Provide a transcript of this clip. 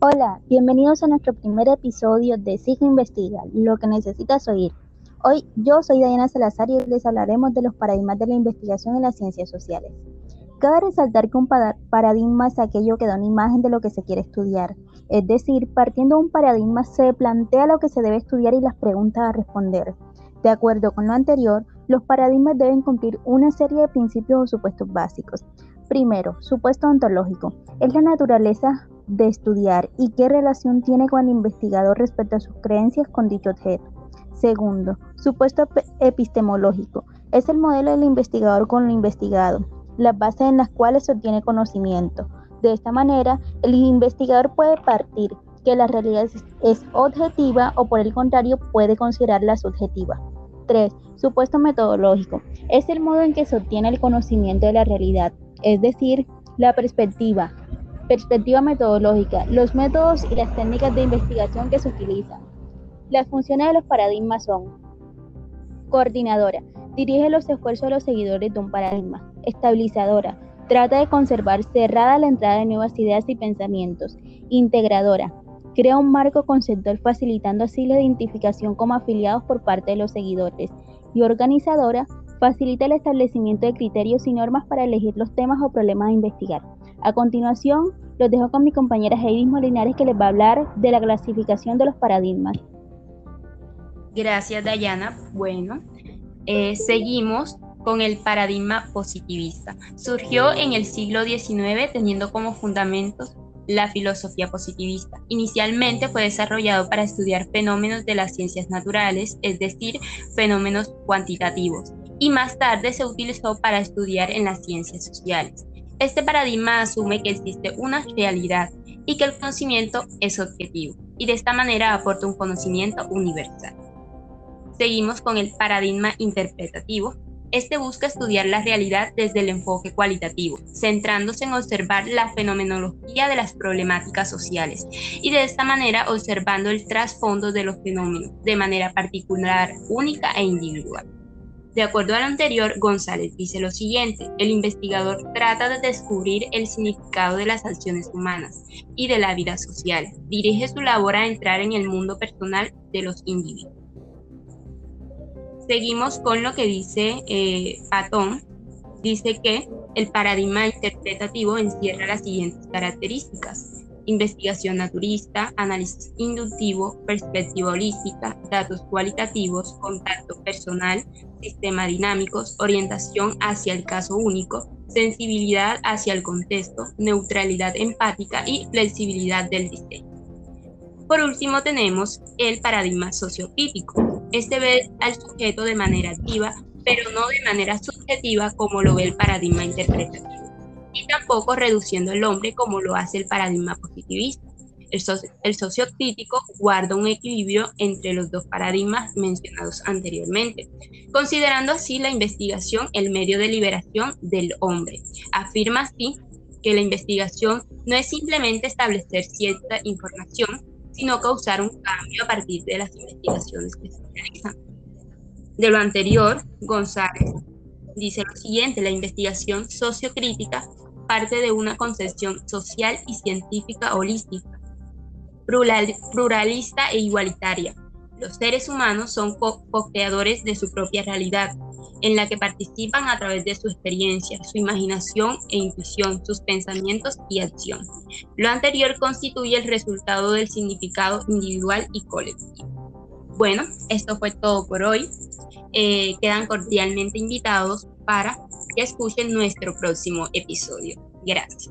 Hola, bienvenidos a nuestro primer episodio de Signo Investiga, lo que necesitas oír. Hoy yo soy Diana Salazar y les hablaremos de los paradigmas de la investigación en las ciencias sociales. Cabe resaltar que un paradigma es aquello que da una imagen de lo que se quiere estudiar, es decir, partiendo de un paradigma se plantea lo que se debe estudiar y las preguntas a responder. De acuerdo con lo anterior, los paradigmas deben cumplir una serie de principios o supuestos básicos. Primero, supuesto ontológico. Es la naturaleza de estudiar y qué relación tiene con el investigador respecto a sus creencias con dicho objeto. Segundo, supuesto epistemológico. Es el modelo del investigador con lo investigado, las bases en las cuales se obtiene conocimiento. De esta manera, el investigador puede partir que la realidad es objetiva o por el contrario puede considerarla subjetiva. 3. Supuesto metodológico. Es el modo en que se obtiene el conocimiento de la realidad, es decir, la perspectiva, Perspectiva metodológica. Los métodos y las técnicas de investigación que se utilizan. Las funciones de los paradigmas son coordinadora. Dirige los esfuerzos de los seguidores de un paradigma. Estabilizadora. Trata de conservar cerrada la entrada de nuevas ideas y pensamientos. Integradora. Crea un marco conceptual facilitando así la identificación como afiliados por parte de los seguidores. Y organizadora. Facilita el establecimiento de criterios y normas para elegir los temas o problemas a investigar. A continuación, los dejo con mi compañera Heidi Molinares que les va a hablar de la clasificación de los paradigmas. Gracias, Dayana. Bueno, eh, seguimos con el paradigma positivista. Surgió en el siglo XIX teniendo como fundamentos la filosofía positivista. Inicialmente fue desarrollado para estudiar fenómenos de las ciencias naturales, es decir, fenómenos cuantitativos, y más tarde se utilizó para estudiar en las ciencias sociales. Este paradigma asume que existe una realidad y que el conocimiento es objetivo, y de esta manera aporta un conocimiento universal. Seguimos con el paradigma interpretativo. Este busca estudiar la realidad desde el enfoque cualitativo, centrándose en observar la fenomenología de las problemáticas sociales y de esta manera observando el trasfondo de los fenómenos de manera particular, única e individual. De acuerdo al anterior, González dice lo siguiente, el investigador trata de descubrir el significado de las acciones humanas y de la vida social. Dirige su labor a entrar en el mundo personal de los individuos. Seguimos con lo que dice eh, Patón. Dice que el paradigma interpretativo encierra las siguientes características investigación naturista, análisis inductivo, perspectiva holística, datos cualitativos, contacto personal, sistema dinámicos, orientación hacia el caso único, sensibilidad hacia el contexto, neutralidad empática y flexibilidad del diseño. Por último tenemos el paradigma sociocrítico. Este ve al sujeto de manera activa, pero no de manera subjetiva como lo ve el paradigma interpretativo tampoco reduciendo el hombre como lo hace el paradigma positivista. El, socio, el sociocrítico guarda un equilibrio entre los dos paradigmas mencionados anteriormente, considerando así la investigación el medio de liberación del hombre. Afirma así que la investigación no es simplemente establecer cierta información, sino causar un cambio a partir de las investigaciones que se realizan. De lo anterior, González dice lo siguiente, la investigación sociocrítica parte de una concepción social y científica holística, pluralista e igualitaria. Los seres humanos son co-creadores de su propia realidad, en la que participan a través de su experiencia, su imaginación e intuición, sus pensamientos y acción. Lo anterior constituye el resultado del significado individual y colectivo. Bueno, esto fue todo por hoy. Eh, quedan cordialmente invitados para que escuchen nuestro próximo episodio. Gracias.